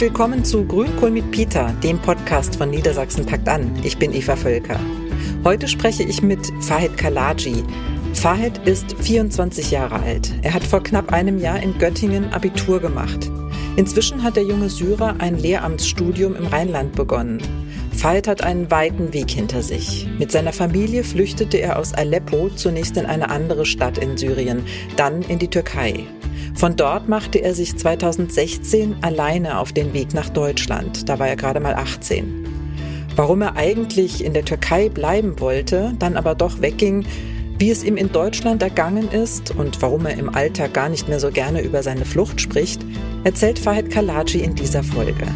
Willkommen zu Grünkohl mit Peter, dem Podcast von Niedersachsen packt an. Ich bin Eva Völker. Heute spreche ich mit Fahid Kalaji. Fahid ist 24 Jahre alt. Er hat vor knapp einem Jahr in Göttingen Abitur gemacht. Inzwischen hat der junge Syrer ein Lehramtsstudium im Rheinland begonnen. Fahid hat einen weiten Weg hinter sich. Mit seiner Familie flüchtete er aus Aleppo zunächst in eine andere Stadt in Syrien, dann in die Türkei. Von dort machte er sich 2016 alleine auf den Weg nach Deutschland. Da war er gerade mal 18. Warum er eigentlich in der Türkei bleiben wollte, dann aber doch wegging, wie es ihm in Deutschland ergangen ist und warum er im Alltag gar nicht mehr so gerne über seine Flucht spricht, erzählt Fahid Kalaji in dieser Folge.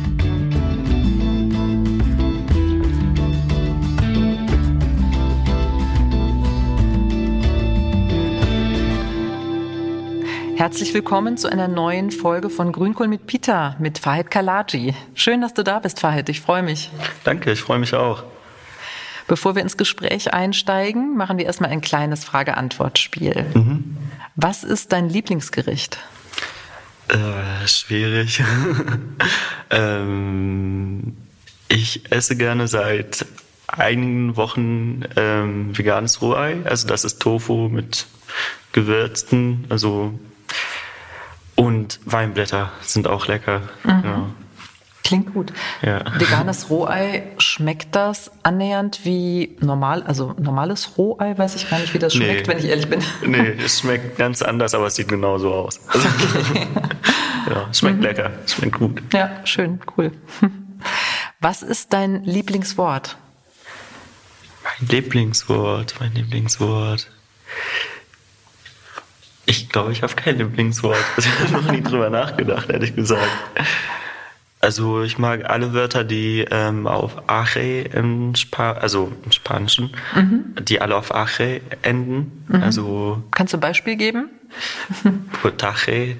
Herzlich willkommen zu einer neuen Folge von Grünkohl mit Pita mit Fahid Kalaji. Schön, dass du da bist, Fahid. Ich freue mich. Danke, ich freue mich auch. Bevor wir ins Gespräch einsteigen, machen wir erstmal ein kleines Frage-Antwort-Spiel. Mhm. Was ist dein Lieblingsgericht? Äh, schwierig. ähm, ich esse gerne seit einigen Wochen ähm, veganes Rohei. Also das ist Tofu mit Gewürzen, also und Weinblätter sind auch lecker. Mhm. Ja. Klingt gut. Ja. Veganes Rohei, schmeckt das annähernd wie normal, also normales Rohei? Weiß ich gar nicht, wie das schmeckt, nee. wenn ich ehrlich bin. Nee, es schmeckt ganz anders, aber es sieht genauso aus. Also, okay. ja, schmeckt mhm. lecker, schmeckt gut. Ja, schön, cool. Was ist dein Lieblingswort? Mein Lieblingswort, mein Lieblingswort. Ich glaube, ich habe kein Lieblingswort. Ich habe noch nie drüber nachgedacht, ehrlich gesagt. Also ich mag alle Wörter, die ähm, auf Ache im Spa also im Spanischen, mhm. die alle auf Ache enden. Mhm. Also Kannst du ein Beispiel geben? Potache.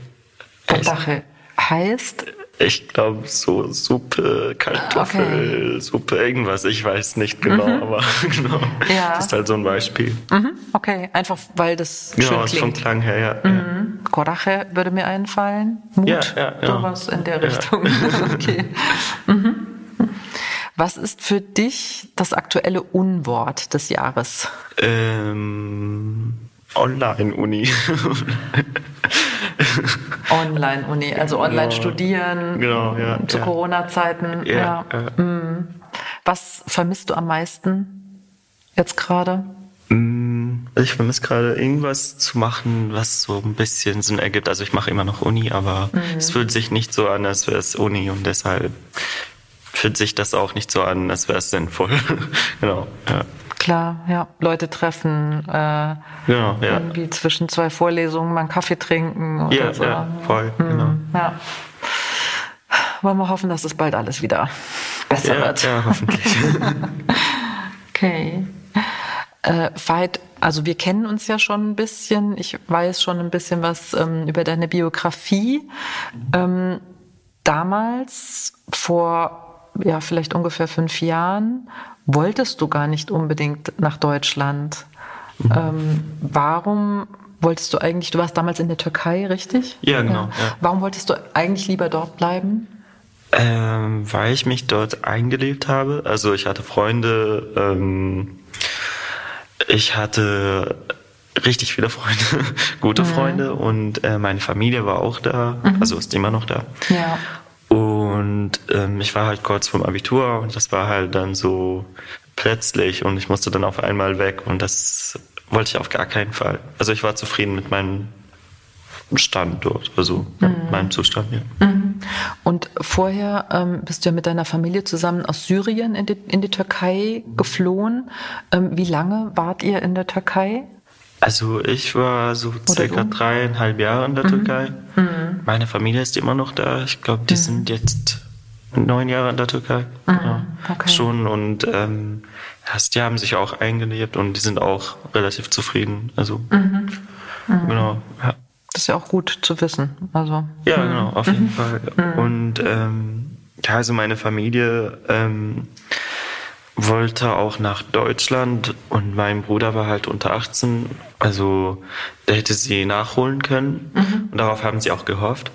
Potache heißt ich glaube, so Suppe, Kartoffel, okay. Suppe, irgendwas. Ich weiß nicht genau, mhm. aber genau. Ja. Das ist halt so ein Beispiel. Mhm. Okay, einfach weil das genau, schön klingt. vom Klang her, ja. Mhm. Coraje würde mir einfallen. Mut, ja, ja, ja. sowas in der Richtung. okay. Mhm. Was ist für dich das aktuelle Unwort des Jahres? Ähm, Online-Uni. Online-Uni, also online genau. studieren genau, ja, zu ja. Corona-Zeiten. Ja, ja. Mhm. Was vermisst du am meisten jetzt gerade? Mm, also ich vermisse gerade irgendwas zu machen, was so ein bisschen Sinn ergibt. Also ich mache immer noch Uni, aber mhm. es fühlt sich nicht so an, als wäre es Uni und deshalb fühlt sich das auch nicht so an, als wäre es sinnvoll. genau. Ja. Klar, ja. Leute treffen, äh, genau, ja. irgendwie zwischen zwei Vorlesungen mal einen Kaffee trinken oder ja, so. Ja, voll, hm, genau. Ja. Wollen wir hoffen, dass es bald alles wieder besser ja, wird. Ja, hoffentlich. okay. Äh, Veit, also wir kennen uns ja schon ein bisschen. Ich weiß schon ein bisschen was ähm, über deine Biografie. Ähm, damals, vor ja vielleicht ungefähr fünf Jahren, wolltest du gar nicht unbedingt nach Deutschland. Mhm. Ähm, warum wolltest du eigentlich, du warst damals in der Türkei, richtig? Ja, genau. Ja. Ja. Warum wolltest du eigentlich lieber dort bleiben? Ähm, weil ich mich dort eingelebt habe. Also ich hatte Freunde, ähm, ich hatte richtig viele Freunde, gute mhm. Freunde und äh, meine Familie war auch da, mhm. also ist immer noch da. Ja. Und ähm, ich war halt kurz vorm Abitur und das war halt dann so plötzlich und ich musste dann auf einmal weg und das wollte ich auf gar keinen Fall. Also ich war zufrieden mit meinem Stand dort, also mhm. meinem Zustand, ja. Mhm. Und vorher ähm, bist du ja mit deiner Familie zusammen aus Syrien in die, in die Türkei geflohen. Ähm, wie lange wart ihr in der Türkei? Also ich war so circa dreieinhalb Jahre in der mhm. Türkei. Mhm. Meine Familie ist immer noch da. Ich glaube, die mhm. sind jetzt neun Jahre in der Türkei. Mhm. Ja, okay. Schon und ähm, die haben sich auch eingelebt und die sind auch relativ zufrieden. Also mhm. Mhm. genau. Ja. Das ist ja auch gut zu wissen. Also ja, genau, auf jeden Fall. Und ähm, ja, also meine Familie ähm, wollte auch nach Deutschland und mein Bruder war halt unter 18, also der hätte sie nachholen können mhm. und darauf haben sie auch gehofft.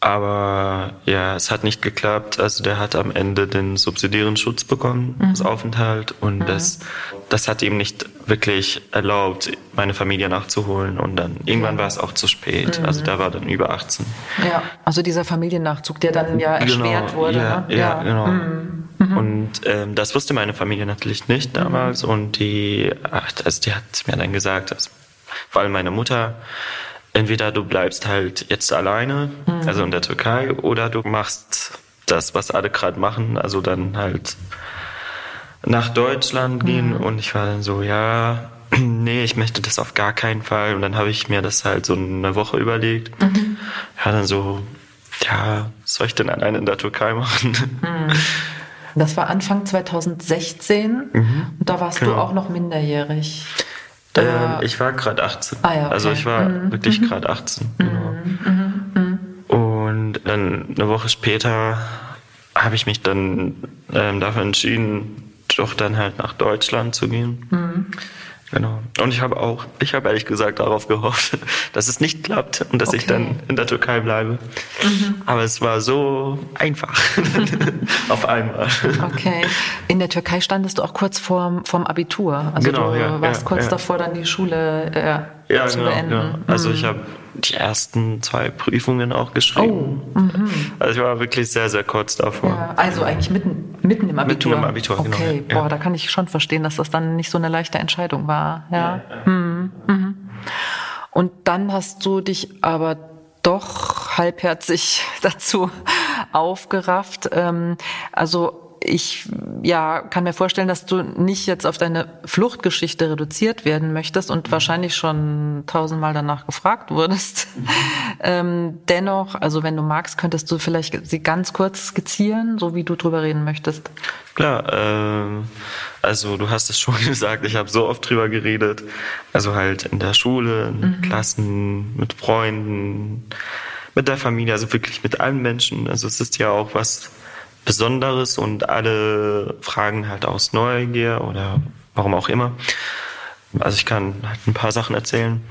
Aber ja, es hat nicht geklappt. Also der hat am Ende den subsidiären Schutz bekommen, mhm. das Aufenthalt. Und mhm. das, das hat ihm nicht wirklich erlaubt, meine Familie nachzuholen. Und dann irgendwann war es auch zu spät. Mhm. Also da war dann über 18. Ja, also dieser Familiennachzug, der dann ja erschwert genau, wurde. Ja, ne? ja, ja. genau. Mhm. Mhm. Und ähm, das wusste meine Familie natürlich nicht damals. Und die, also die hat mir dann gesagt, also, vor allem meine Mutter, entweder du bleibst halt jetzt alleine, mhm. also in der Türkei, oder du machst das, was alle gerade machen, also dann halt nach Deutschland gehen. Mhm. Und ich war dann so, ja, nee, ich möchte das auf gar keinen Fall. Und dann habe ich mir das halt so eine Woche überlegt. Mhm. Ja, dann so, ja, was soll ich denn alleine in der Türkei machen? Mhm. Das war Anfang 2016 mhm. und da warst genau. du auch noch minderjährig. Ähm, ich war gerade 18. Ah, ja, okay. Also ich war mhm. wirklich mhm. gerade 18. Mhm. Genau. Mhm. Mhm. Und dann eine Woche später habe ich mich dann ähm, dafür entschieden, doch dann halt nach Deutschland zu gehen. Genau. Und ich habe auch, ich habe ehrlich gesagt darauf gehofft, dass es nicht klappt und dass okay. ich dann in der Türkei bleibe. Mhm. Aber es war so einfach. Auf einmal. Okay. In der Türkei standest du auch kurz vorm, vorm Abitur. Also genau, du ja, warst ja, kurz ja. davor, dann die Schule äh, ja, zu genau, beenden. Ja. Also ich mhm. habe die ersten zwei Prüfungen auch geschrieben. Oh, mhm. also ich war wirklich sehr, sehr kurz davor. Ja, also eigentlich mitten, mitten im Abitur. Mitten im Abitur, genau. Okay, ja. boah, da kann ich schon verstehen, dass das dann nicht so eine leichte Entscheidung war. Ja. mhm. Mhm. Und dann hast du dich aber doch halbherzig dazu aufgerafft. Ähm, also ich ja, kann mir vorstellen, dass du nicht jetzt auf deine Fluchtgeschichte reduziert werden möchtest und wahrscheinlich schon tausendmal danach gefragt wurdest. ähm, dennoch, also wenn du magst, könntest du vielleicht sie ganz kurz skizzieren, so wie du drüber reden möchtest. Klar, äh, also du hast es schon gesagt, ich habe so oft drüber geredet. Also halt in der Schule, in mhm. Klassen, mit Freunden, mit der Familie, also wirklich mit allen Menschen. Also es ist ja auch was Besonderes und alle fragen halt aus Neugier oder warum auch immer. Also ich kann halt ein paar Sachen erzählen.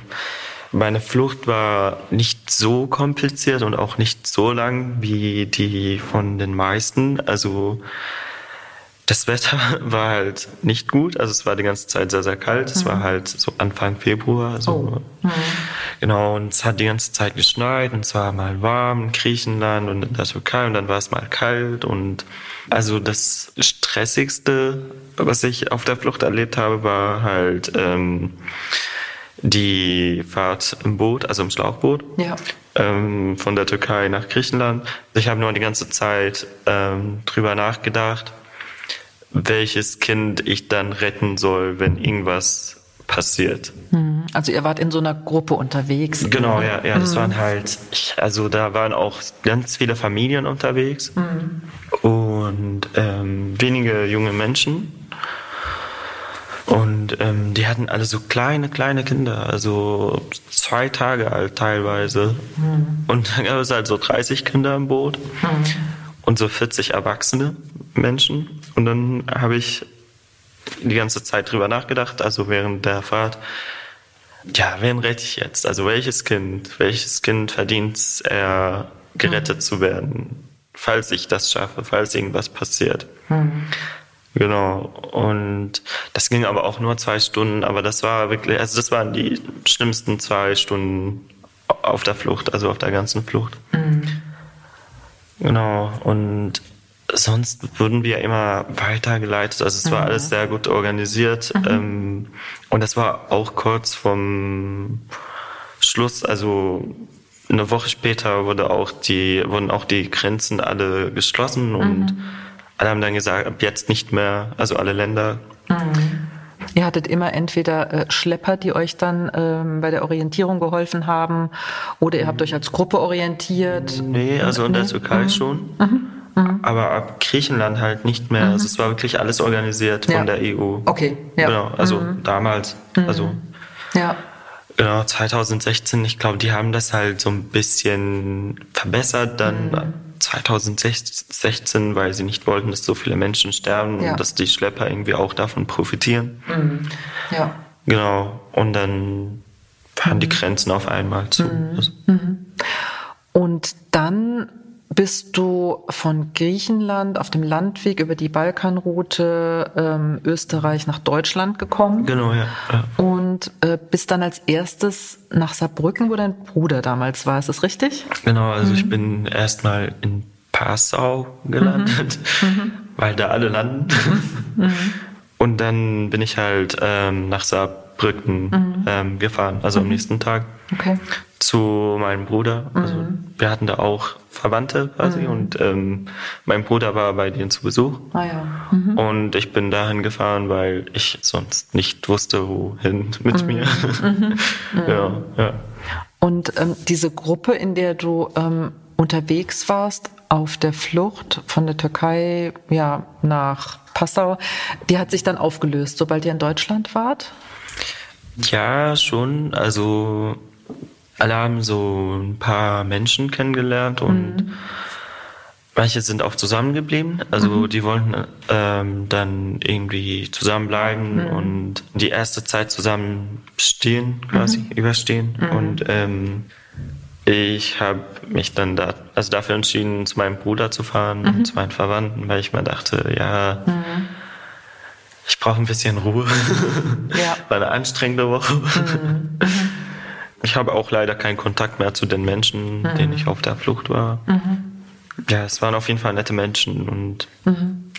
Meine Flucht war nicht so kompliziert und auch nicht so lang wie die von den meisten. Also das Wetter war halt nicht gut, also es war die ganze Zeit sehr, sehr kalt. Es mhm. war halt so Anfang Februar. So. Oh. Mhm. Genau, und es hat die ganze Zeit geschneit und es war mal warm in Griechenland und in der Türkei und dann war es mal kalt. Und also das Stressigste, was ich auf der Flucht erlebt habe, war halt ähm, die Fahrt im Boot, also im Schlauchboot. Ja. Ähm, von der Türkei nach Griechenland. Ich habe nur die ganze Zeit ähm, drüber nachgedacht welches Kind ich dann retten soll, wenn irgendwas passiert. Hm. Also ihr wart in so einer Gruppe unterwegs. Genau, ja, ja, das mhm. waren halt, also da waren auch ganz viele Familien unterwegs mhm. und ähm, wenige junge Menschen. Und ähm, die hatten alle so kleine, kleine Kinder, also zwei Tage alt teilweise. Mhm. Und dann gab es halt so 30 Kinder im Boot und so 40 erwachsene Menschen. Und dann habe ich die ganze Zeit drüber nachgedacht, also während der Fahrt, ja, wen rette ich jetzt? Also welches Kind, welches Kind verdient es, gerettet mhm. zu werden, falls ich das schaffe, falls irgendwas passiert. Mhm. Genau. Und das ging aber auch nur zwei Stunden, aber das war wirklich, also das waren die schlimmsten zwei Stunden auf der Flucht, also auf der ganzen Flucht. Mhm. Genau. Und sonst wurden wir immer weitergeleitet. Also es war mhm. alles sehr gut organisiert. Mhm. Ähm, und das war auch kurz vom Schluss, also eine Woche später wurde auch die, wurden auch die Grenzen alle geschlossen und mhm. alle haben dann gesagt, ab jetzt nicht mehr, also alle Länder. Mhm. Ihr hattet immer entweder äh, Schlepper, die euch dann ähm, bei der Orientierung geholfen haben, oder ihr habt euch als Gruppe orientiert. Nee, also in der Türkei mhm. schon. Mhm. Mhm. Aber ab Griechenland halt nicht mehr. Mhm. Also es war wirklich alles organisiert ja. von der EU. Okay, ja. Genau, also mhm. damals. Mhm. Also ja. Genau, 2016, ich glaube, die haben das halt so ein bisschen verbessert. Dann 2016, mhm. weil sie nicht wollten, dass so viele Menschen sterben ja. und dass die Schlepper irgendwie auch davon profitieren. Mhm. Ja. Genau. Und dann waren die Grenzen auf einmal zu. Also Und dann bist du von Griechenland auf dem Landweg über die Balkanroute ähm, Österreich nach Deutschland gekommen. Genau, ja. ja. Und äh, bist dann als erstes nach Saarbrücken, wo dein Bruder damals war. Ist das richtig? Genau, also mhm. ich bin erstmal in Passau gelandet, mhm. mhm. weil da alle landen. Mhm. Und dann bin ich halt ähm, nach Saarbrücken mhm. ähm, gefahren, also am nächsten Tag. Okay zu meinem Bruder. Also mhm. wir hatten da auch Verwandte quasi mhm. und ähm, mein Bruder war bei denen zu Besuch. Ah, ja. Mhm. Und ich bin dahin gefahren, weil ich sonst nicht wusste, wohin mit mhm. mir. Mhm. ja, ja. Und ähm, diese Gruppe, in der du ähm, unterwegs warst, auf der Flucht von der Türkei ja, nach Passau, die hat sich dann aufgelöst, sobald ihr in Deutschland wart? Ja, schon. Also alle haben so ein paar Menschen kennengelernt und mhm. manche sind auch zusammengeblieben. Also mhm. die wollten ähm, dann irgendwie zusammenbleiben mhm. und die erste Zeit zusammen stehen, quasi mhm. überstehen. Mhm. Und ähm, ich habe mich dann da, also dafür entschieden, zu meinem Bruder zu fahren und mhm. zu meinen Verwandten, weil ich mir dachte, ja, ich brauche ein bisschen Ruhe. ja. War eine anstrengende Woche. Ich habe auch leider keinen Kontakt mehr zu den Menschen, mhm. denen ich auf der Flucht war. Mhm. Ja, es waren auf jeden Fall nette Menschen und mhm.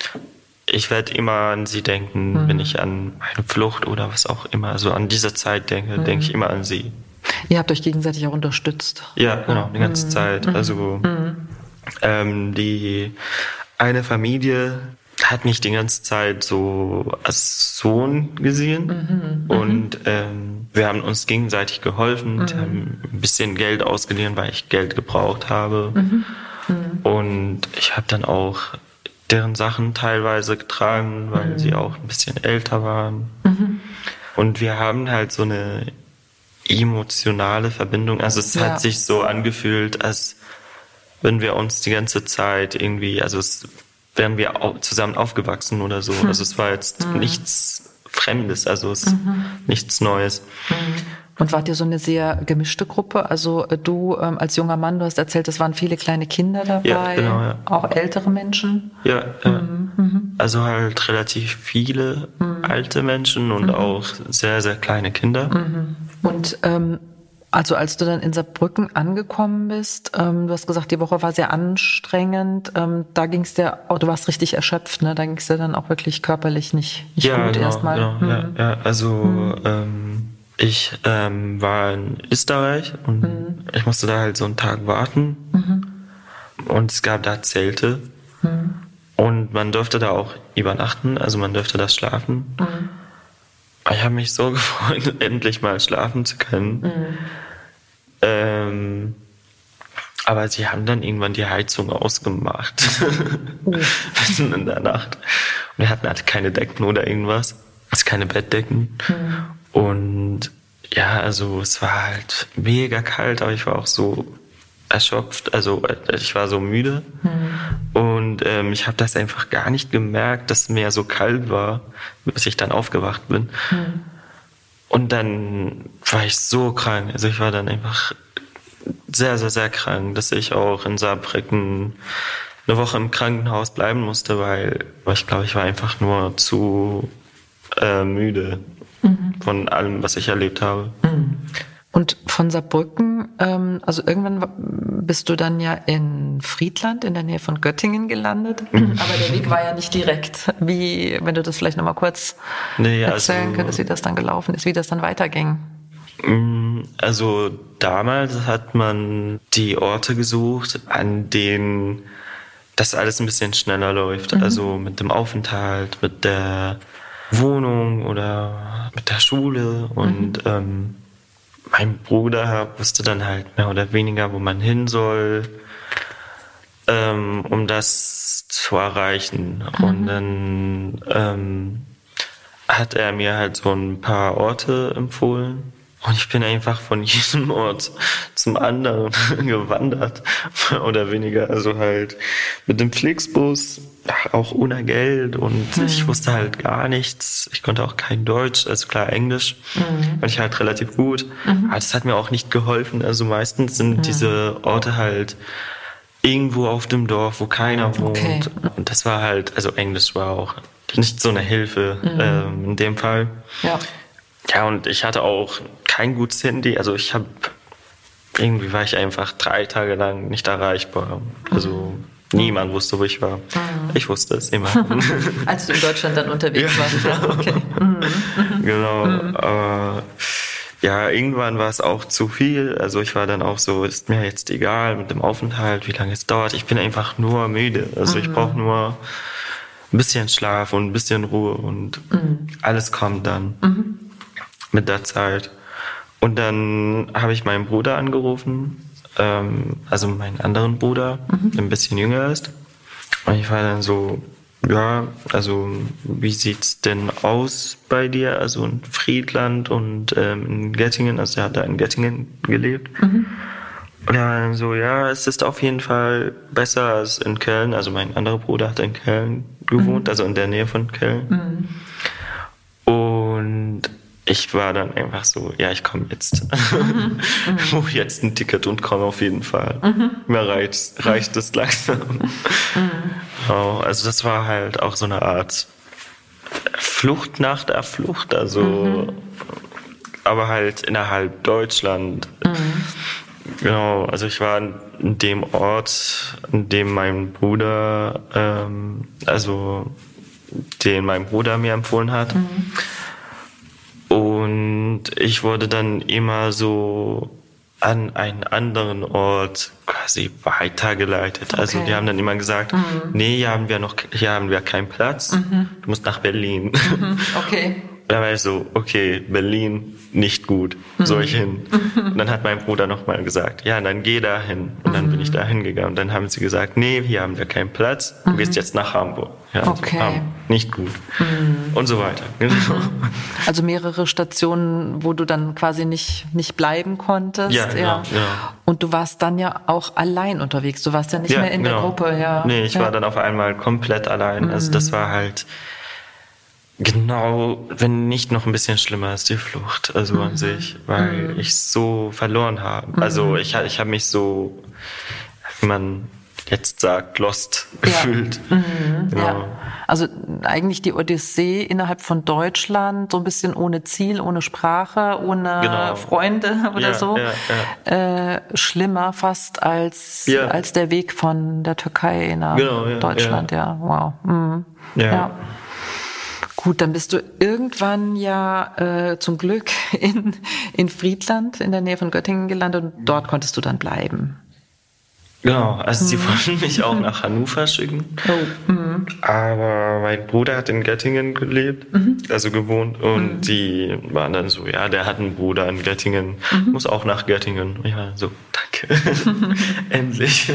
ich werde immer an sie denken, mhm. wenn ich an meine Flucht oder was auch immer, also an diese Zeit denke, denke ich mhm. immer an sie. Ihr habt euch gegenseitig auch unterstützt. Ja, genau, die ganze mhm. Zeit. Also ähm, die eine Familie hat mich die ganze Zeit so als Sohn gesehen mhm, und ähm, wir haben uns gegenseitig geholfen, mhm. haben ein bisschen Geld ausgeliehen, weil ich Geld gebraucht habe mhm, mhm. und ich habe dann auch deren Sachen teilweise getragen, weil mhm. sie auch ein bisschen älter waren mhm. und wir haben halt so eine emotionale Verbindung, also es ja. hat sich so angefühlt, als wenn wir uns die ganze Zeit irgendwie, also es wären wir zusammen aufgewachsen oder so. Also es war jetzt mhm. nichts Fremdes, also es mhm. nichts Neues. Mhm. Und wart ihr so eine sehr gemischte Gruppe? Also äh, du ähm, als junger Mann, du hast erzählt, es waren viele kleine Kinder dabei, ja, genau, ja. auch ältere Menschen. Ja, ja. Mhm. also halt relativ viele mhm. alte Menschen und auch sehr, sehr kleine Kinder. Und ähm, also als du dann in Saarbrücken angekommen bist, ähm, du hast gesagt, die Woche war sehr anstrengend. Ähm, da ging es dir, oh, du warst richtig erschöpft, ne? Da ging es dir dann auch wirklich körperlich nicht, nicht ja, gut genau, erstmal. Genau, mhm. ja, ja, also mhm. ähm, ich ähm, war in Österreich und mhm. ich musste da halt so einen Tag warten. Mhm. Und es gab da Zelte. Mhm. Und man durfte da auch übernachten, also man durfte da schlafen. Mhm. Ich habe mich so gefreut, endlich mal schlafen zu können. Mhm. Ähm, aber sie haben dann irgendwann die Heizung ausgemacht. Mitten in der Nacht. Und wir hatten halt keine Decken oder irgendwas. Also keine Bettdecken. Mhm. Und ja, also es war halt mega kalt, aber ich war auch so erschöpft, also ich war so müde mhm. und ähm, ich habe das einfach gar nicht gemerkt, dass mir so kalt war, bis ich dann aufgewacht bin. Mhm. Und dann war ich so krank, also ich war dann einfach sehr, sehr, sehr krank, dass ich auch in Saarbrücken eine Woche im Krankenhaus bleiben musste, weil ich glaube, ich war einfach nur zu äh, müde mhm. von allem, was ich erlebt habe. Und von Saarbrücken, ähm, also irgendwann bist du dann ja in Friedland in der Nähe von Göttingen gelandet, mhm. aber der Weg war ja nicht direkt. Wie, wenn du das vielleicht nochmal kurz nee, erzählen also, könntest, wie das dann gelaufen ist, wie das dann weiterging. Mm, also damals hat man die Orte gesucht, an denen das alles ein bisschen schneller läuft. Mhm. Also mit dem Aufenthalt, mit der Wohnung oder mit der Schule und mhm. ähm, mein Bruder wusste dann halt mehr oder weniger, wo man hin soll, ähm, um das zu erreichen. Mhm. Und dann ähm, hat er mir halt so ein paar Orte empfohlen. Und ich bin einfach von jedem Ort zum anderen gewandert, oder weniger. Also halt mit dem Flixbus, auch ohne Geld und mhm. ich wusste halt gar nichts. Ich konnte auch kein Deutsch, also klar Englisch, mhm. fand ich halt relativ gut. Mhm. Aber das hat mir auch nicht geholfen. Also meistens sind mhm. diese Orte halt irgendwo auf dem Dorf, wo keiner wohnt. Okay. Und das war halt, also Englisch war auch nicht so eine Hilfe mhm. ähm, in dem Fall. Ja. Ja, und ich hatte auch kein gutes Handy. Also ich habe irgendwie war ich einfach drei Tage lang nicht erreichbar. Also mhm. niemand wusste, wo ich war. Mhm. Ich wusste es immer. Als du in Deutschland dann unterwegs ja, warst. Ja, okay. Mhm. Genau. Mhm. Aber ja, irgendwann war es auch zu viel. Also ich war dann auch so, ist mir jetzt egal mit dem Aufenthalt, wie lange es dauert. Ich bin einfach nur müde. Also ich mhm. brauche nur ein bisschen Schlaf und ein bisschen Ruhe und mhm. alles kommt dann mhm. mit der Zeit. Und dann habe ich meinen Bruder angerufen, ähm, also meinen anderen Bruder, mhm. der ein bisschen jünger ist. Und ich war dann so, ja, also wie sieht's denn aus bei dir? Also in Friedland und ähm, in Göttingen, also er hat da in Göttingen gelebt. Mhm. Und er war dann so, ja, es ist auf jeden Fall besser als in Köln. Also mein anderer Bruder hat in Köln gewohnt, mhm. also in der Nähe von Köln. Mhm. Und ich war dann einfach so, ja, ich komme jetzt. Mhm. ich buche jetzt ein Ticket und komme auf jeden Fall. Mhm. Mir reicht, reicht es langsam. Mhm. Oh, also das war halt auch so eine Art Flucht nach der Flucht, also mhm. aber halt innerhalb Deutschland. Mhm. Genau, also ich war in dem Ort, in dem mein Bruder, ähm, also den mein Bruder mir empfohlen hat. Und ich wurde dann immer so an einen anderen Ort quasi weitergeleitet. Okay. Also die haben dann immer gesagt, mhm. nee, hier haben wir noch, hier haben wir keinen Platz. Mhm. Du musst nach Berlin. Mhm. Okay. Da war ich so, okay, Berlin nicht gut, mhm. soll ich hin? Mhm. Und dann hat mein Bruder nochmal gesagt, ja, dann geh da hin. Und dann bin ich mhm. da hingegangen. Und dann haben sie gesagt, nee, hier haben wir keinen Platz, du mhm. gehst jetzt nach Hamburg. Ja, okay. Also, nicht gut. Mhm. Und so weiter. Genau. Also mehrere Stationen, wo du dann quasi nicht, nicht bleiben konntest. Ja, ja. Genau. Und du warst dann ja auch allein unterwegs. Du warst ja nicht ja, mehr in genau. der Gruppe, ja. Nee, ich ja. war dann auf einmal komplett allein. Also das war halt, Genau, wenn nicht noch ein bisschen schlimmer als die Flucht, also mhm. an sich, weil mhm. ich so verloren habe. Mhm. Also ich, ich habe mich so, wie man jetzt sagt, lost ja. gefühlt. Mhm. Genau. Ja. Also eigentlich die Odyssee innerhalb von Deutschland, so ein bisschen ohne Ziel, ohne Sprache, ohne genau. Freunde oder ja, so. Äh, schlimmer fast als, als der Weg von der Türkei nach genau, Deutschland, ja. Wow. Mhm. ja. Gut, dann bist du irgendwann ja äh, zum Glück in, in Friedland in der Nähe von Göttingen gelandet und dort konntest du dann bleiben. Genau, also mhm. sie wollten mich auch nach Hannover schicken. Oh. Mhm. Aber mein Bruder hat in Göttingen gelebt, mhm. also gewohnt. Und mhm. die waren dann so, ja, der hat einen Bruder in Göttingen, mhm. muss auch nach Göttingen. Ja, so, danke. Endlich.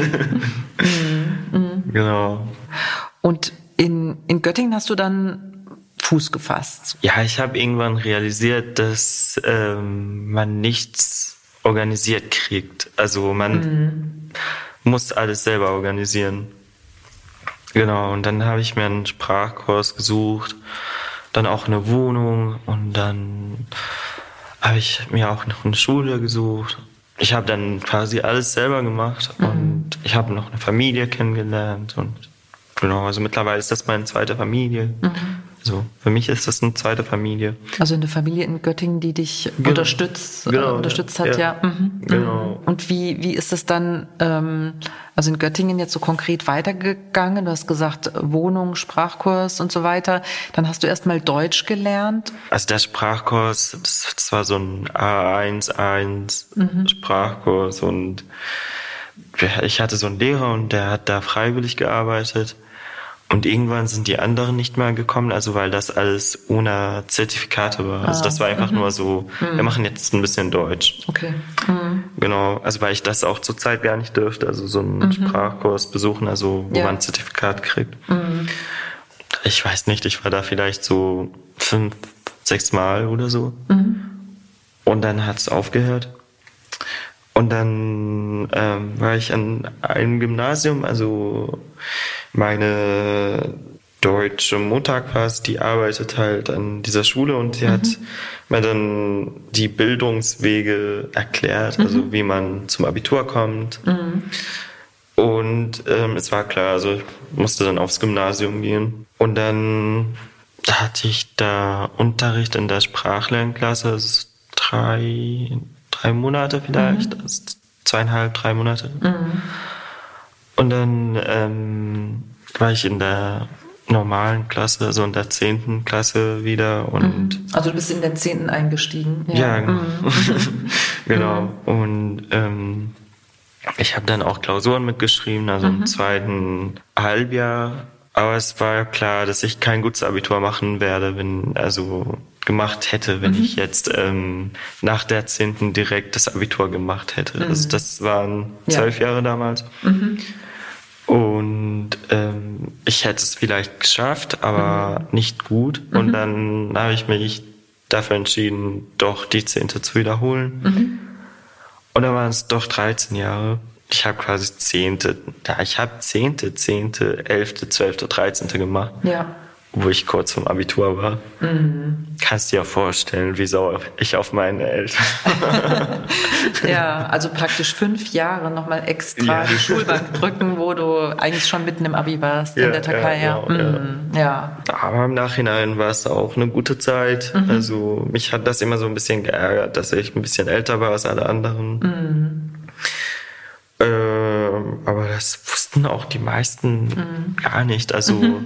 Mhm. Genau. Und in, in Göttingen hast du dann Fuß gefasst? Ja, ich habe irgendwann realisiert, dass ähm, man nichts organisiert kriegt. Also man mhm. muss alles selber organisieren. Genau, und dann habe ich mir einen Sprachkurs gesucht, dann auch eine Wohnung und dann habe ich mir auch noch eine Schule gesucht. Ich habe dann quasi alles selber gemacht mhm. und ich habe noch eine Familie kennengelernt und genau, also mittlerweile ist das meine zweite Familie. Mhm. So, für mich ist das eine zweite Familie. Also eine Familie in Göttingen, die dich genau. unterstützt, äh, genau, äh, unterstützt hat, ja. ja. Mhm. Genau. Und wie, wie ist es dann, ähm, also in Göttingen jetzt so konkret weitergegangen? Du hast gesagt, Wohnung, Sprachkurs und so weiter. Dann hast du erstmal Deutsch gelernt. Also der Sprachkurs, das, das war so ein A1-1 mhm. Sprachkurs und ich hatte so einen Lehrer und der hat da freiwillig gearbeitet. Und irgendwann sind die anderen nicht mehr gekommen, also weil das alles ohne Zertifikate war. Also das war einfach mhm. nur so, mhm. wir machen jetzt ein bisschen Deutsch. Okay. Mhm. Genau, also weil ich das auch zurzeit gar nicht dürfte, also so einen mhm. Sprachkurs besuchen, also wo ja. man ein Zertifikat kriegt. Mhm. Ich weiß nicht, ich war da vielleicht so fünf, sechs Mal oder so. Mhm. Und dann hat es aufgehört. Und dann ähm, war ich an einem Gymnasium, also meine deutsche Mutter quasi, die arbeitet halt an dieser Schule und sie mhm. hat mir dann die Bildungswege erklärt, also mhm. wie man zum Abitur kommt. Mhm. Und ähm, es war klar, also ich musste dann aufs Gymnasium gehen. Und dann hatte ich da Unterricht in der Sprachlernklasse, also drei, drei Monate vielleicht, mhm. also zweieinhalb, drei Monate. Mhm. Und dann ähm, war ich in der normalen Klasse, also in der zehnten Klasse wieder und mhm. also du bist in der zehnten eingestiegen. Ja, ja genau. Mhm. genau. Mhm. Und ähm, ich habe dann auch Klausuren mitgeschrieben, also im zweiten Halbjahr. Aber es war klar, dass ich kein gutes Abitur machen werde, wenn also gemacht hätte, wenn mhm. ich jetzt ähm, nach der zehnten direkt das Abitur gemacht hätte. Also mhm. Also das waren zwölf ja. Jahre damals. Mhm. Und ähm, ich hätte es vielleicht geschafft, aber mhm. nicht gut. Und mhm. dann habe ich mich dafür entschieden, doch die Zehnte zu wiederholen. Mhm. Und dann waren es doch 13 Jahre. Ich habe quasi Zehnte, ja, ich habe Zehnte, Zehnte, Elfte, Zwölfte, Dreizehnte gemacht. Ja wo ich kurz vom Abitur war. Mhm. Kannst dir ja vorstellen, wie sauer ich auf meine Eltern. ja, also praktisch fünf Jahre nochmal extra ja. die Schulbank drücken, wo du eigentlich schon mitten im Abi warst ja, in der Türkei. Ja, genau, mhm. ja, Aber im Nachhinein war es auch eine gute Zeit. Mhm. Also mich hat das immer so ein bisschen geärgert, dass ich ein bisschen älter war als alle anderen. Mhm. Ähm, aber das wussten auch die meisten mhm. gar nicht. Also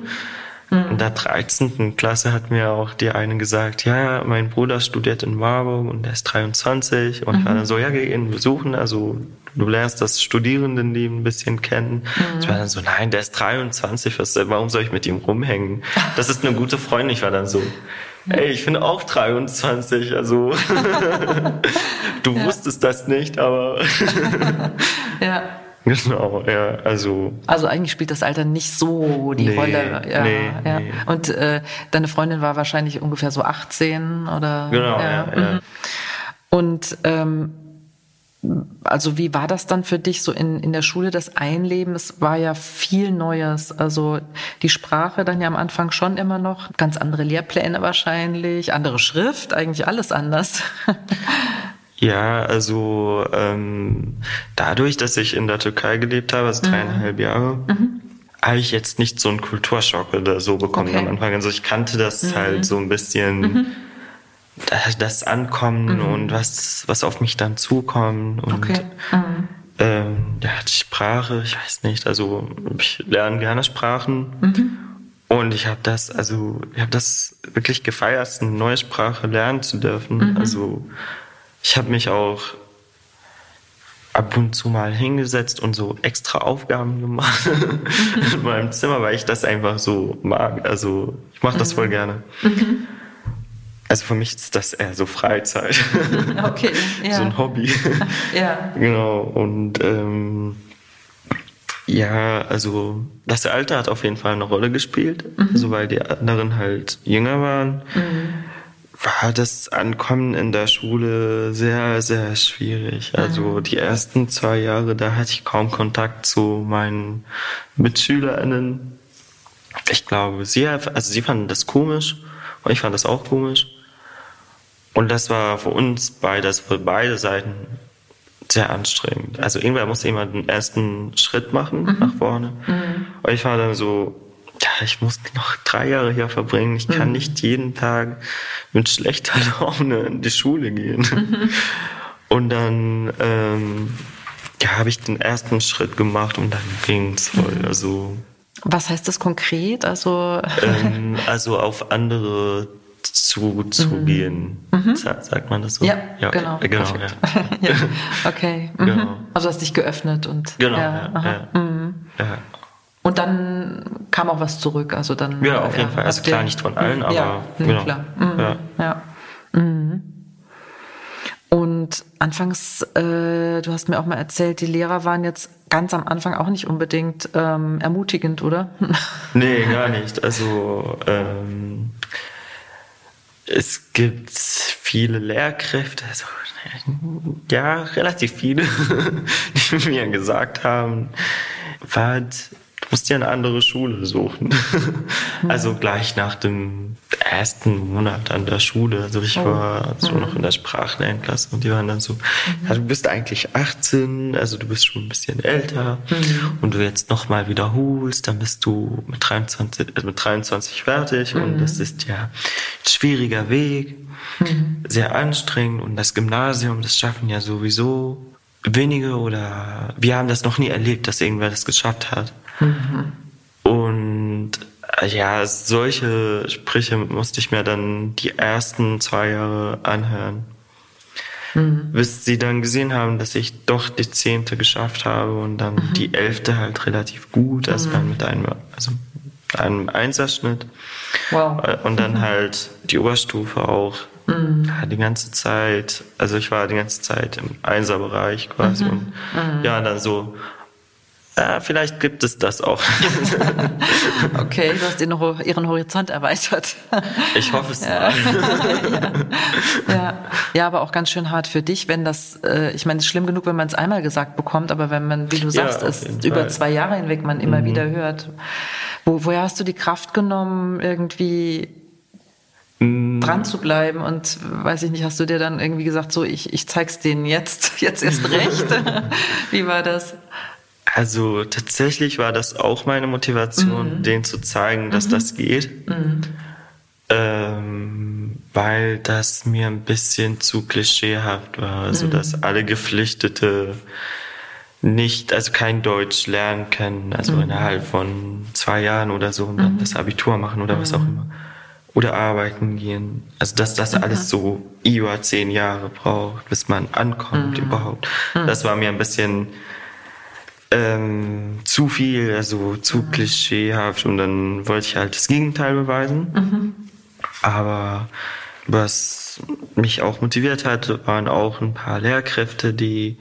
mhm. In der 13. Klasse hat mir auch die eine gesagt, ja, mein Bruder studiert in Marburg und er ist 23 und mhm. ich war dann so, ja, geh ihn besuchen, also du lernst das Studierendenleben ein bisschen kennen. Mhm. Ich war dann so, nein, der ist 23, was, warum soll ich mit ihm rumhängen? Das ist eine gute Freundin. Ich war dann so, Ey, ich bin auch 23, also du ja. wusstest das nicht, aber ja. Genau, ja, also. Also eigentlich spielt das Alter nicht so die nee, Rolle. Ja, nee, ja. Nee. Und äh, deine Freundin war wahrscheinlich ungefähr so 18 oder? Genau, ja. ja, ja. Mhm. Und ähm, also wie war das dann für dich so in, in der Schule, das Einleben? Es war ja viel Neues. Also die Sprache dann ja am Anfang schon immer noch, ganz andere Lehrpläne wahrscheinlich, andere Schrift, eigentlich alles anders. Ja, also ähm, dadurch, dass ich in der Türkei gelebt habe, also dreieinhalb mhm. Jahre, mhm. habe ich jetzt nicht so einen Kulturschock oder so bekommen okay. am Anfang. Also ich kannte das mhm. halt so ein bisschen, mhm. das Ankommen mhm. und was, was auf mich dann zukommt. Und okay. Mhm. ähm, ja, die Sprache, ich weiß nicht, also ich lerne gerne Sprachen. Und ich habe das, also ich habe das wirklich gefeiert, eine neue Sprache lernen zu dürfen. Also ich habe mich auch ab und zu mal hingesetzt und so extra Aufgaben gemacht in meinem Zimmer, weil ich das einfach so mag. Also ich mache das voll mhm. gerne. Mhm. Also für mich ist das eher so Freizeit. Okay. Ja. so ein Hobby. ja. Genau. Und ähm, ja, also das Alter hat auf jeden Fall eine Rolle gespielt, mhm. also weil die anderen halt jünger waren. Mhm war das Ankommen in der Schule sehr, sehr schwierig. Also mhm. die ersten zwei Jahre, da hatte ich kaum Kontakt zu meinen MitschülerInnen. Ich glaube, sie, also sie fanden das komisch und ich fand das auch komisch. Und das war für uns beides, für beide Seiten sehr anstrengend. Also irgendwer musste immer den ersten Schritt machen mhm. nach vorne. Mhm. Und ich war dann so, ich muss noch drei Jahre hier verbringen. Ich kann mhm. nicht jeden Tag mit schlechter Laune in die Schule gehen. Mhm. Und dann ähm, ja, habe ich den ersten Schritt gemacht und dann ging es voll. Mhm. Also was heißt das konkret? Also ähm, also auf andere zu, zu mhm. Mhm. Sagt man das so? Ja, ja genau. Äh, genau ja. ja. Okay. Mhm. Genau. Also hast dich geöffnet und genau. Ja, ja, mhm. Ja. Und dann kam auch was zurück. Also dann, ja, auf jeden Fall. Also klar, nicht von allen, aber ja, genau. klar. Mhm, ja. ja. Mhm. Und anfangs, äh, du hast mir auch mal erzählt, die Lehrer waren jetzt ganz am Anfang auch nicht unbedingt ähm, ermutigend, oder? nee, gar nicht. Also ähm, es gibt viele Lehrkräfte, also ja, relativ viele, die mir gesagt haben, was, du musst dir eine andere Schule suchen. also gleich nach dem ersten Monat an der Schule. Also ich oh. war so mhm. noch in der Sprachlernklasse und die waren dann so, mhm. ja, du bist eigentlich 18, also du bist schon ein bisschen älter mhm. und du jetzt nochmal wiederholst, dann bist du mit 23, also mit 23 fertig und das ist ja ein schwieriger Weg, sehr anstrengend und das Gymnasium, das schaffen ja sowieso wenige oder wir haben das noch nie erlebt, dass irgendwer das geschafft hat. Mhm. Und ja, solche Sprüche musste ich mir dann die ersten zwei Jahre anhören. Mhm. Bis sie dann gesehen haben, dass ich doch die zehnte geschafft habe und dann mhm. die elfte halt relativ gut, also mhm. mit einem, also einem Einserschnitt. Wow. Und dann mhm. halt die Oberstufe auch Mhm. Die ganze Zeit, also ich war die ganze Zeit im Einserbereich quasi mhm. und ja, dann so, ja, vielleicht gibt es das auch. okay, du hast ihren, ihren Horizont erweitert. Ich hoffe es ja. ja. ja. ja, aber auch ganz schön hart für dich, wenn das, äh, ich meine, es ist schlimm genug, wenn man es einmal gesagt bekommt, aber wenn man, wie du sagst, es über zwei Jahre hinweg man immer mhm. wieder hört. Wo, woher hast du die Kraft genommen, irgendwie Mm. dran zu bleiben und weiß ich nicht, hast du dir dann irgendwie gesagt, so ich, ich zeig's denen jetzt, jetzt erst recht? Wie war das? Also tatsächlich war das auch meine Motivation, mhm. denen zu zeigen, dass mhm. das geht. Mhm. Ähm, weil das mir ein bisschen zu klischeehaft war. Also dass mhm. alle Geflüchtete nicht, also kein Deutsch lernen können, also mhm. innerhalb von zwei Jahren oder so und dann mhm. das Abitur machen oder was auch immer oder arbeiten gehen. Also dass das alles so über zehn Jahre braucht, bis man ankommt überhaupt. Das war mir ein bisschen ähm, zu viel, also zu mhm. klischeehaft und dann wollte ich halt das Gegenteil beweisen. Mhm. Aber was mich auch motiviert hat, waren auch ein paar Lehrkräfte, die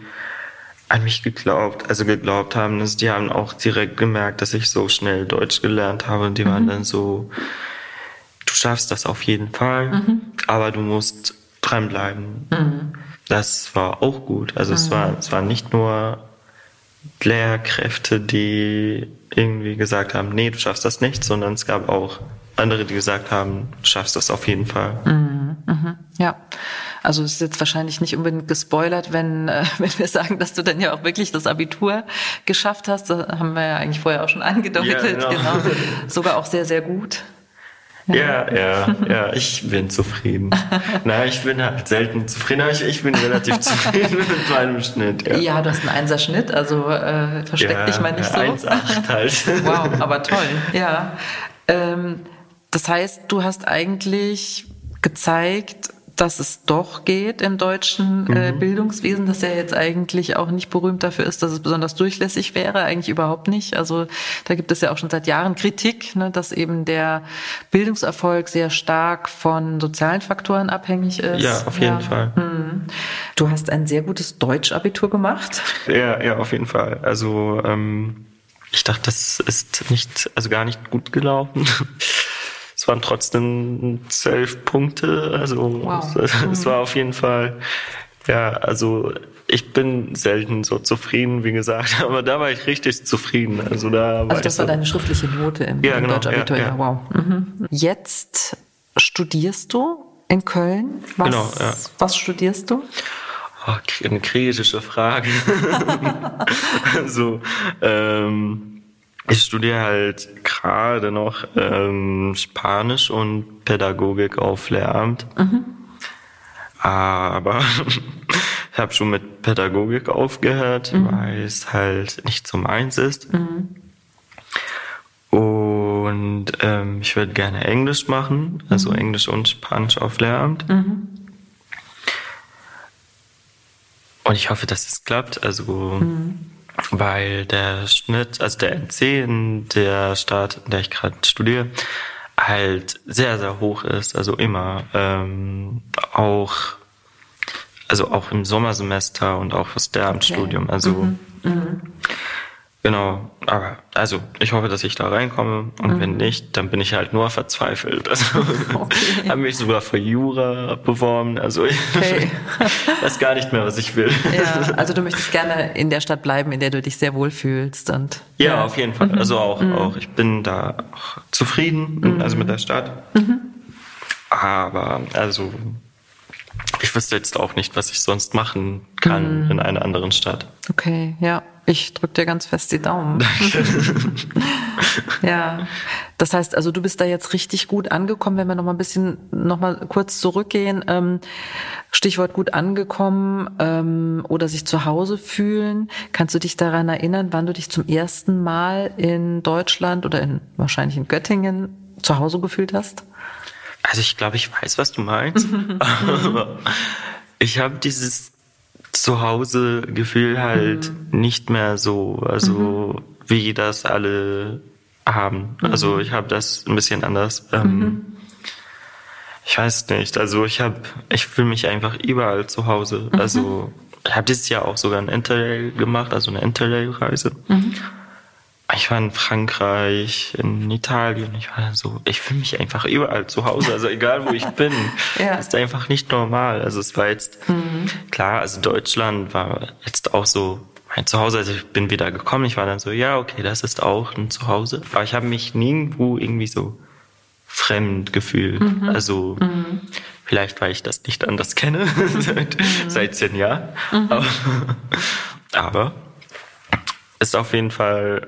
an mich geglaubt, also geglaubt haben, dass die haben auch direkt gemerkt, dass ich so schnell Deutsch gelernt habe und die waren mhm. dann so, du schaffst das auf jeden Fall, mhm. aber du musst dranbleiben. Mhm. Das war auch gut. Also mhm. es war, es waren nicht nur Lehrkräfte, die irgendwie gesagt haben, nee, du schaffst das nicht, sondern es gab auch andere, die gesagt haben, du schaffst das auf jeden Fall. Mhm, mhm, ja, also es ist jetzt wahrscheinlich nicht unbedingt gespoilert, wenn, äh, wenn wir sagen, dass du dann ja auch wirklich das Abitur geschafft hast. Das haben wir ja eigentlich vorher auch schon angedeutet. Ja, genau. genau. Sogar auch sehr, sehr gut. Ja, ja, ja, ich bin zufrieden. Na, ich bin halt selten zufrieden, aber ich, ich bin relativ zufrieden mit meinem Schnitt. Ja, ja du hast einen Einser-Schnitt, also äh, versteck ja, dich mal nicht so. 1,8 halt. Wow, aber toll, ja. Ähm, das heißt, du hast eigentlich gezeigt, dass es doch geht im deutschen äh, mhm. Bildungswesen, das ja jetzt eigentlich auch nicht berühmt dafür ist, dass es besonders durchlässig wäre, eigentlich überhaupt nicht. Also da gibt es ja auch schon seit Jahren Kritik, ne, dass eben der Bildungserfolg sehr stark von sozialen Faktoren abhängig ist. Ja, auf jeden ja. Fall. Mhm. Du hast ein sehr gutes Deutschabitur gemacht. Ja, ja, auf jeden Fall. Also ähm, ich dachte, das ist nicht, also gar nicht gut gelaufen. Es waren trotzdem zwölf Punkte. Also wow. es, es, war auf jeden Fall, ja, also ich bin selten so zufrieden, wie gesagt, aber da war ich richtig zufrieden. Also da war Also das war so, deine schriftliche Note im, ja, genau, Deutschabitur, ja, ja. wow. Mhm. Jetzt studierst du in Köln. Was, genau, ja. was studierst du? Oh, eine kritische Frage. also, ähm, ich studiere halt gerade noch ähm, Spanisch und Pädagogik auf Lehramt. Mhm. Aber ich habe schon mit Pädagogik aufgehört, mhm. weil es halt nicht so meins ist. Mhm. Und ähm, ich würde gerne Englisch machen, also mhm. Englisch und Spanisch auf Lehramt. Mhm. Und ich hoffe, dass es klappt. Also mhm weil der Schnitt, also der NC in der Stadt, in der ich gerade studiere, halt sehr, sehr hoch ist. Also immer. Ähm, auch, also auch im Sommersemester und auch fürs Lehramtsstudium. Okay. Also mhm. Mhm. Genau, aber also ich hoffe, dass ich da reinkomme und mhm. wenn nicht, dann bin ich halt nur verzweifelt. Also okay. habe mich sogar für Jura beworben, also ich okay. weiß gar nicht mehr, was ich will. Ja, also du möchtest gerne in der Stadt bleiben, in der du dich sehr wohl fühlst und ja, ja. auf jeden Fall. Mhm. Also auch, mhm. auch ich bin da zufrieden, mhm. also mit der Stadt. Mhm. Aber also ich wüsste jetzt auch nicht, was ich sonst machen kann mhm. in einer anderen Stadt. Okay, ja. Ich drücke dir ganz fest die Daumen. ja, das heißt, also du bist da jetzt richtig gut angekommen. Wenn wir noch mal ein bisschen, noch mal kurz zurückgehen, ähm, Stichwort gut angekommen ähm, oder sich zu Hause fühlen. Kannst du dich daran erinnern, wann du dich zum ersten Mal in Deutschland oder in wahrscheinlich in Göttingen zu Hause gefühlt hast? Also ich glaube, ich weiß, was du meinst. Ich habe dieses Zuhause-Gefühl halt mhm. nicht mehr so, also mhm. wie das alle haben. Mhm. Also ich habe das ein bisschen anders. Ähm, mhm. ich weiß nicht. Also ich habe, ich fühle mich einfach überall zu Hause. Mhm. Also ich habe dieses Jahr auch sogar ein Interrail gemacht, also eine Interrail-Reise. Ich war in Frankreich, in Italien, ich war so, ich fühle mich einfach überall zu Hause, also egal wo ich bin. ja. ist einfach nicht normal. Also es war jetzt, mhm. klar, also Deutschland war jetzt auch so mein Zuhause, also ich bin wieder gekommen, ich war dann so, ja, okay, das ist auch ein Zuhause. Aber ich habe mich nirgendwo irgendwie so fremd gefühlt. Mhm. Also mhm. vielleicht, weil ich das nicht anders kenne, seit, mhm. seit zehn Jahren. Mhm. Aber, aber ist auf jeden Fall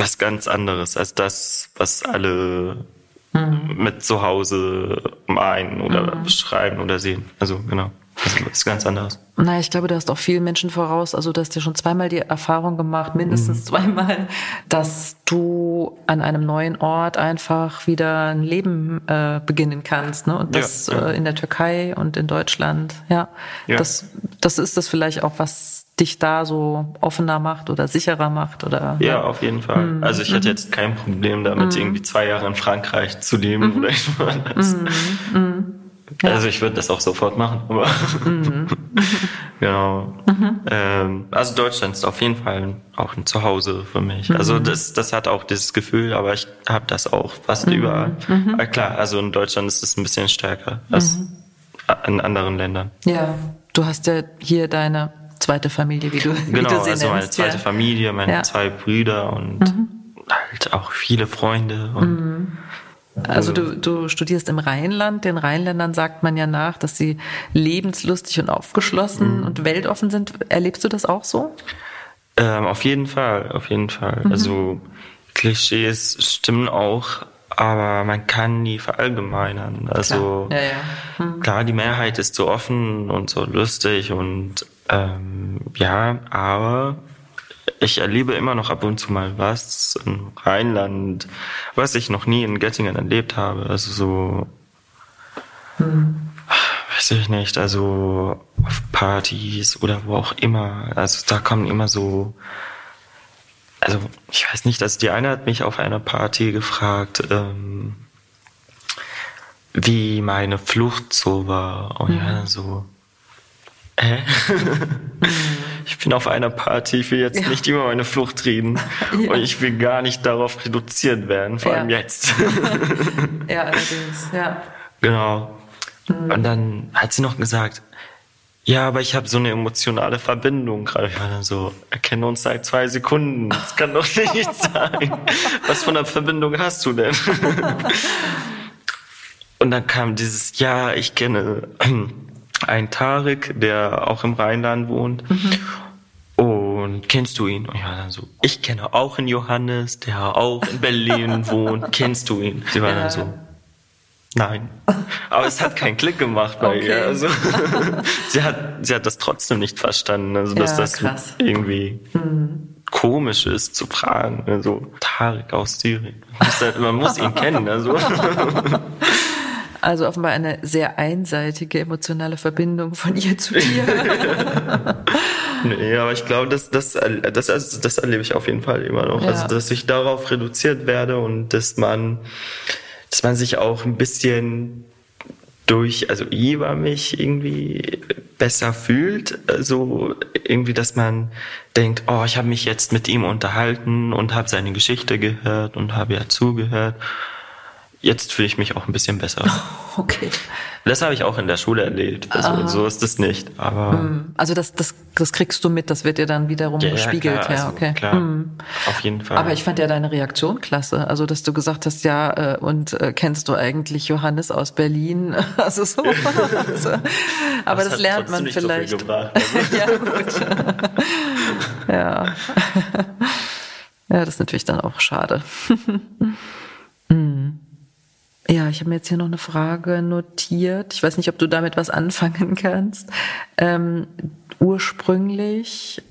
was ganz anderes als das, was alle mhm. mit zu Hause meinen oder mhm. beschreiben oder sehen. Also genau. Das ist ganz anders. Na, ich glaube, du hast auch vielen Menschen voraus. Also, du hast ja schon zweimal die Erfahrung gemacht, mindestens mhm. zweimal, dass du an einem neuen Ort einfach wieder ein Leben äh, beginnen kannst. Ne? Und das ja, ja. Äh, in der Türkei und in Deutschland. Ja, ja. Das, das ist das vielleicht auch, was dich da so offener macht oder sicherer macht oder ja, ja. auf jeden Fall. Mhm. Also ich hatte mhm. jetzt kein Problem damit, mhm. irgendwie zwei Jahre in Frankreich zu leben mhm. oder mhm. Ja. Also ich würde das auch sofort machen, aber genau. Ähm, also Deutschland ist auf jeden Fall auch ein Zuhause für mich. Also das, das hat auch dieses Gefühl, aber ich habe das auch fast überall. Aber klar, also in Deutschland ist es ein bisschen stärker als in anderen Ländern. Ja, du hast ja hier deine zweite Familie, wie du, genau, wie du sie also nennst. meine zweite ja. Familie, meine ja. zwei Brüder und mhm. halt auch viele Freunde. Mhm. Also du, du studierst im Rheinland. Den Rheinländern sagt man ja nach, dass sie lebenslustig und aufgeschlossen mhm. und weltoffen sind. Erlebst du das auch so? Ähm, auf jeden Fall, auf jeden Fall. Mhm. Also Klischees stimmen auch, aber man kann nie verallgemeinern. Also klar, ja, ja. Hm. klar die Mehrheit ist so offen und so lustig und ähm, ja, aber ich erlebe immer noch ab und zu mal was im Rheinland, was ich noch nie in Göttingen erlebt habe. Also so, hm. weiß ich nicht, also auf Partys oder wo auch immer. Also da kommen immer so, also ich weiß nicht, also die eine hat mich auf einer Party gefragt, ähm, wie meine Flucht so war. Und mhm. ja, so? ich bin auf einer Party, ich will jetzt ja. nicht über meine Flucht reden. Ja. Und ich will gar nicht darauf reduziert werden, vor ja. allem jetzt. ja, allerdings, ja. Genau. Mhm. Und dann hat sie noch gesagt, ja, aber ich habe so eine emotionale Verbindung gerade. Ich war dann so, erkenne uns seit zwei Sekunden. Das kann doch nicht sein. Was von einer Verbindung hast du denn? Und dann kam dieses, ja, ich kenne ein Tarek, der auch im Rheinland wohnt. Mhm. Und kennst du ihn? Und ja, dann so, ich kenne auch einen Johannes, der auch in Berlin wohnt. Kennst du ihn? Sie war ja. dann so, nein. Aber es hat keinen Klick gemacht bei okay. ihr. Also, sie hat, sie hat das trotzdem nicht verstanden, also, dass ja, das krass. irgendwie mhm. komisch ist zu fragen. Also, Tarek aus Syrien. Man muss ihn kennen, also. Also offenbar eine sehr einseitige emotionale Verbindung von ihr zu dir. nee, aber ich glaube, das, das, das, das, das erlebe ich auf jeden Fall immer noch. Also, ja. Also, dass ich darauf reduziert werde und dass man, dass man sich auch ein bisschen durch, also Eva mich irgendwie besser fühlt, so irgendwie, dass man denkt, oh, ich habe mich jetzt mit ihm unterhalten und habe seine Geschichte gehört und habe ja zugehört jetzt fühle ich mich auch ein bisschen besser. Okay. Das habe ich auch in der Schule erlebt. Also ah. so ist es nicht. Aber hm. also das, das, das kriegst du mit, das wird dir dann wiederum ja, gespiegelt. Ja, klar, ja, also, okay. Klar. Hm. Auf jeden Fall. Aber ich fand ja deine Reaktion klasse. Also dass du gesagt hast, ja, äh, und äh, kennst du eigentlich Johannes aus Berlin? Also so. also, aber das, das lernt man vielleicht. So gebracht, also. ja, gut. ja. ja, das ist natürlich dann auch schade. Ja, ich habe mir jetzt hier noch eine Frage notiert. Ich weiß nicht, ob du damit was anfangen kannst. Ähm, ursprünglich,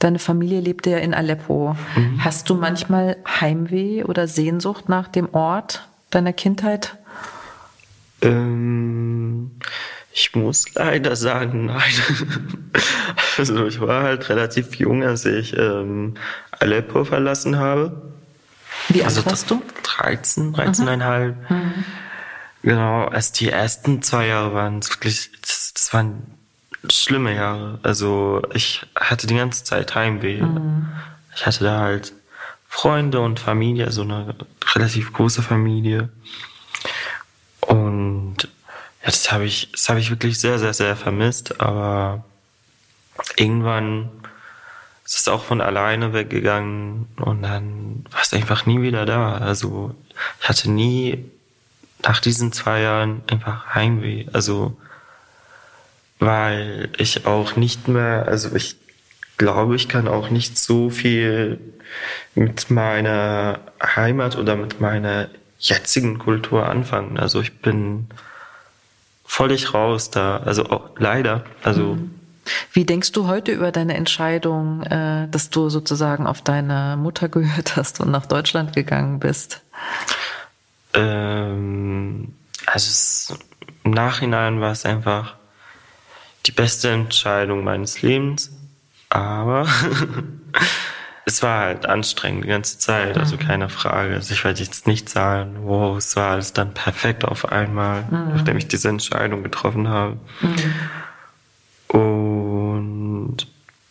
deine Familie lebte ja in Aleppo. Mhm. Hast du manchmal Heimweh oder Sehnsucht nach dem Ort deiner Kindheit? Ähm, ich muss leider sagen, nein. also ich war halt relativ jung, als ich ähm, Aleppo verlassen habe. Wie alt also warst du? 13, 13,5. Mhm. Genau, erst die ersten zwei Jahre waren es wirklich, das, das, waren schlimme Jahre. Also ich hatte die ganze Zeit Heimweh. Mhm. Ich hatte da halt Freunde und Familie, so eine relativ große Familie. Und ja, das habe ich, das habe ich wirklich sehr, sehr, sehr vermisst. Aber irgendwann es ist auch von alleine weggegangen und dann war es einfach nie wieder da. Also ich hatte nie nach diesen zwei Jahren einfach Heimweh. Also weil ich auch nicht mehr, also ich glaube, ich kann auch nicht so viel mit meiner Heimat oder mit meiner jetzigen Kultur anfangen. Also ich bin völlig raus da. Also auch leider. Also mhm. Wie denkst du heute über deine Entscheidung, äh, dass du sozusagen auf deine Mutter gehört hast und nach Deutschland gegangen bist? Ähm, also es, im Nachhinein war es einfach die beste Entscheidung meines Lebens, aber es war halt anstrengend die ganze Zeit, also mhm. keine Frage. Also ich werde jetzt nicht sagen, wow, es war alles dann perfekt auf einmal, mhm. nachdem ich diese Entscheidung getroffen habe. Mhm.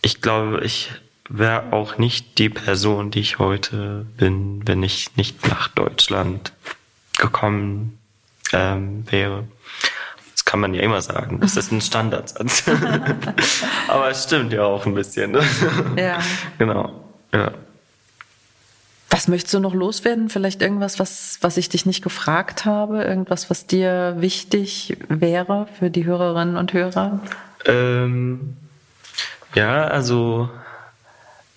Ich glaube, ich wäre auch nicht die Person, die ich heute bin, wenn ich nicht nach Deutschland gekommen ähm, wäre. Das kann man ja immer sagen. Das ist ein Standardsatz. Aber es stimmt ja auch ein bisschen. Ne? Ja. Genau. Ja. Was möchtest du noch loswerden? Vielleicht irgendwas, was, was ich dich nicht gefragt habe? Irgendwas, was dir wichtig wäre für die Hörerinnen und Hörer? Ähm, ja, also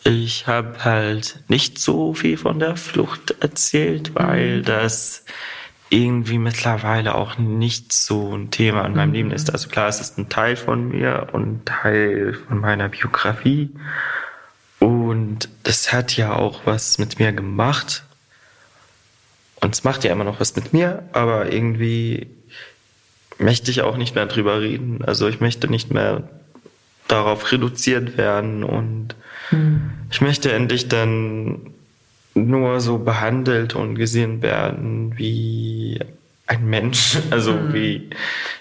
ich habe halt nicht so viel von der Flucht erzählt, weil mhm. das irgendwie mittlerweile auch nicht so ein Thema in meinem mhm. Leben ist. Also klar, es ist ein Teil von mir und ein Teil von meiner Biografie. Und das hat ja auch was mit mir gemacht. Und es macht ja immer noch was mit mir, aber irgendwie möchte ich auch nicht mehr drüber reden. Also ich möchte nicht mehr darauf reduziert werden und mhm. ich möchte endlich dann nur so behandelt und gesehen werden wie ein Mensch, also mhm. wie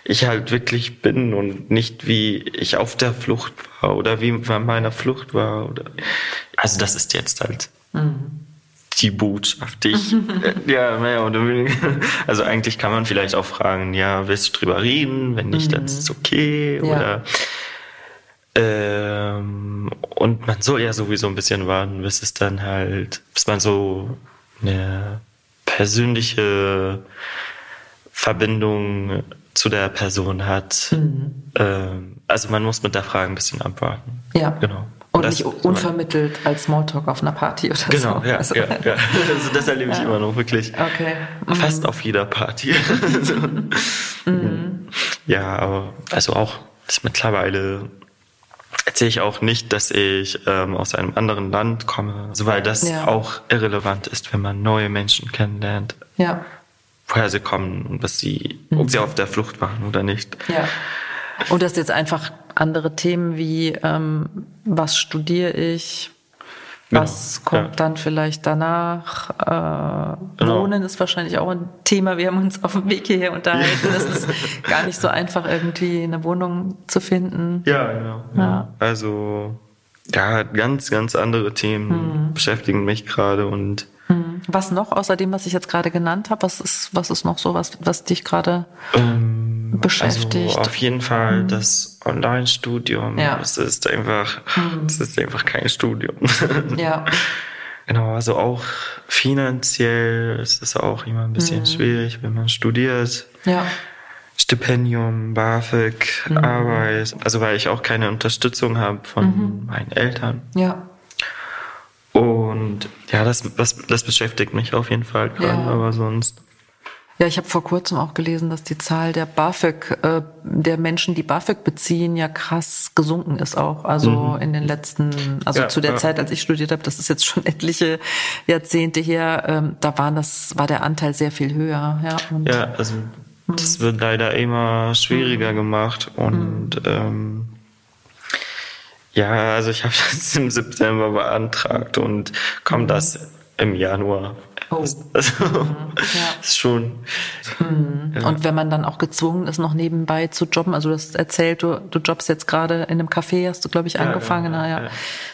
ich halt wirklich bin und nicht wie ich auf der Flucht war oder wie bei meiner Flucht war oder also das ist jetzt halt mhm die Botschaft, die ich, ja, naja, oder weniger. Also eigentlich kann man vielleicht auch fragen, ja, willst du drüber reden? Wenn nicht, mhm. dann ist es okay. Ja. Oder ähm, und man soll ja sowieso ein bisschen warten, bis es dann halt, bis man so eine persönliche Verbindung zu der Person hat. Mhm. Ähm, also man muss mit der Frage ein bisschen abwarten. Ja. Genau. Und das, nicht unvermittelt als Smalltalk auf einer Party oder genau, so. Genau, ja, also, ja, ja. Also das erlebe ich ja. immer noch wirklich. Okay. Mhm. Fast auf jeder Party. mhm. Ja, aber also auch mittlerweile erzähle ich auch nicht, dass ich ähm, aus einem anderen Land komme, also weil das ja. auch irrelevant ist, wenn man neue Menschen kennenlernt. Ja. Woher sie kommen und was sie, mhm. ob sie auf der Flucht waren oder nicht. Ja. Und das jetzt einfach andere Themen wie, ähm, was studiere ich? Genau, Was kommt ja. dann vielleicht danach? Äh, genau. Wohnen ist wahrscheinlich auch ein Thema. Wir haben uns auf dem Weg hierher unterhalten. Es ist gar nicht so einfach, irgendwie eine Wohnung zu finden. Ja, genau. Ja. ja. Also, ja, ganz, ganz andere Themen mhm. beschäftigen mich gerade und mhm. was noch außer dem, was ich jetzt gerade genannt habe? Was ist, was ist noch so, was, was dich gerade ähm, beschäftigt? Also auf jeden Fall mhm. das Online-Studium. Ja. Es ist einfach, mhm. es ist einfach kein Studium. Ja. Genau, also auch finanziell ist es auch immer ein bisschen mhm. schwierig, wenn man studiert. Ja. Stipendium, BAföG, mhm. Arbeit, also weil ich auch keine Unterstützung habe von mhm. meinen Eltern. Ja. Und ja, das, das, das beschäftigt mich auf jeden Fall gerade, ja. aber sonst ja, ich habe vor kurzem auch gelesen, dass die Zahl der BAföG, äh, der Menschen, die BAföG beziehen, ja krass gesunken ist auch. Also mhm. in den letzten, also ja, zu der ja. Zeit, als ich studiert habe, das ist jetzt schon etliche Jahrzehnte her, ähm, da waren das, war der Anteil sehr viel höher. Ja, und, ja also mhm. das wird leider immer schwieriger mhm. gemacht und mhm. ähm, ja, also ich habe das im September beantragt und kommt mhm. das im Januar Oh. Also, mhm. ja. ist schon. Mhm. Ja. Und wenn man dann auch gezwungen ist, noch nebenbei zu jobben, also du hast erzählt, du, du jobbst jetzt gerade in einem Café, hast du, glaube ich, angefangen. Ja, ja,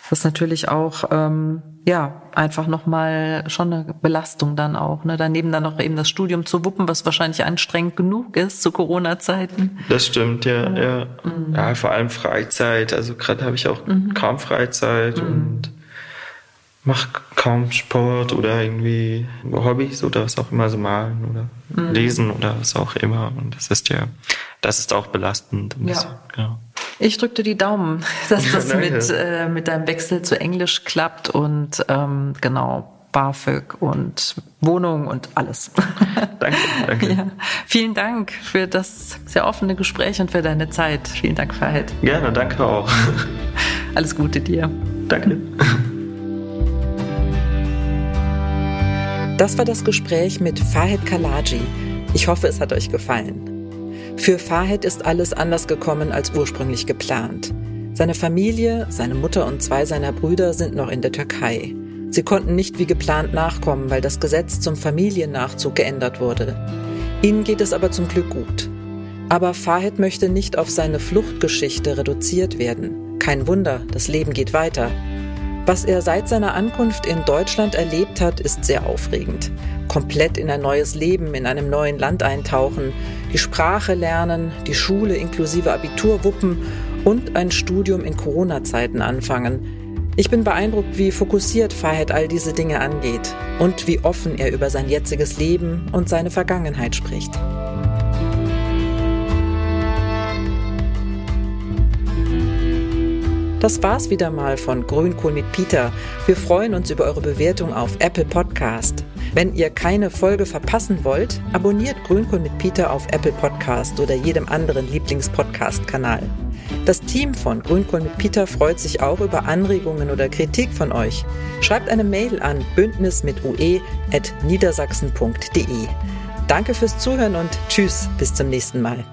Das ist natürlich auch, ähm, ja, einfach nochmal schon eine Belastung dann auch. Ne? Daneben dann noch eben das Studium zu wuppen, was wahrscheinlich anstrengend genug ist zu Corona-Zeiten. Das stimmt, ja, ja. Mhm. Ja, vor allem Freizeit. Also gerade habe ich auch mhm. kaum Freizeit mhm. und mache kaum Sport oder irgendwie Hobbys oder was auch immer, so malen oder mhm. lesen oder was auch immer. Und das ist ja, das ist auch belastend. ja. Das, ja. Ich drücke die Daumen, dass das mit, äh, mit deinem Wechsel zu Englisch klappt und ähm, genau. BAföG und Wohnung und alles. Danke, danke. Ja. Vielen Dank für das sehr offene Gespräch und für deine Zeit. Vielen Dank, Fahid. Gerne, danke auch. Alles Gute dir. Danke. Das war das Gespräch mit Fahed Kalaji. Ich hoffe, es hat euch gefallen. Für Fahed ist alles anders gekommen als ursprünglich geplant. Seine Familie, seine Mutter und zwei seiner Brüder sind noch in der Türkei. Sie konnten nicht wie geplant nachkommen, weil das Gesetz zum Familiennachzug geändert wurde. Ihnen geht es aber zum Glück gut. Aber Fahed möchte nicht auf seine Fluchtgeschichte reduziert werden. Kein Wunder, das Leben geht weiter. Was er seit seiner Ankunft in Deutschland erlebt hat, ist sehr aufregend. Komplett in ein neues Leben, in einem neuen Land eintauchen, die Sprache lernen, die Schule inklusive Abitur wuppen und ein Studium in Corona-Zeiten anfangen. Ich bin beeindruckt, wie fokussiert Fahed all diese Dinge angeht und wie offen er über sein jetziges Leben und seine Vergangenheit spricht. Das war's wieder mal von Grünkohl mit Peter. Wir freuen uns über eure Bewertung auf Apple Podcast. Wenn ihr keine Folge verpassen wollt, abonniert Grünkohl mit Peter auf Apple Podcast oder jedem anderen Lieblingspodcast-Kanal. Das Team von Grünkohl mit Peter freut sich auch über Anregungen oder Kritik von euch. Schreibt eine Mail an bündnis mit ue@niedersachsen.de. Danke fürs Zuhören und tschüss, bis zum nächsten Mal.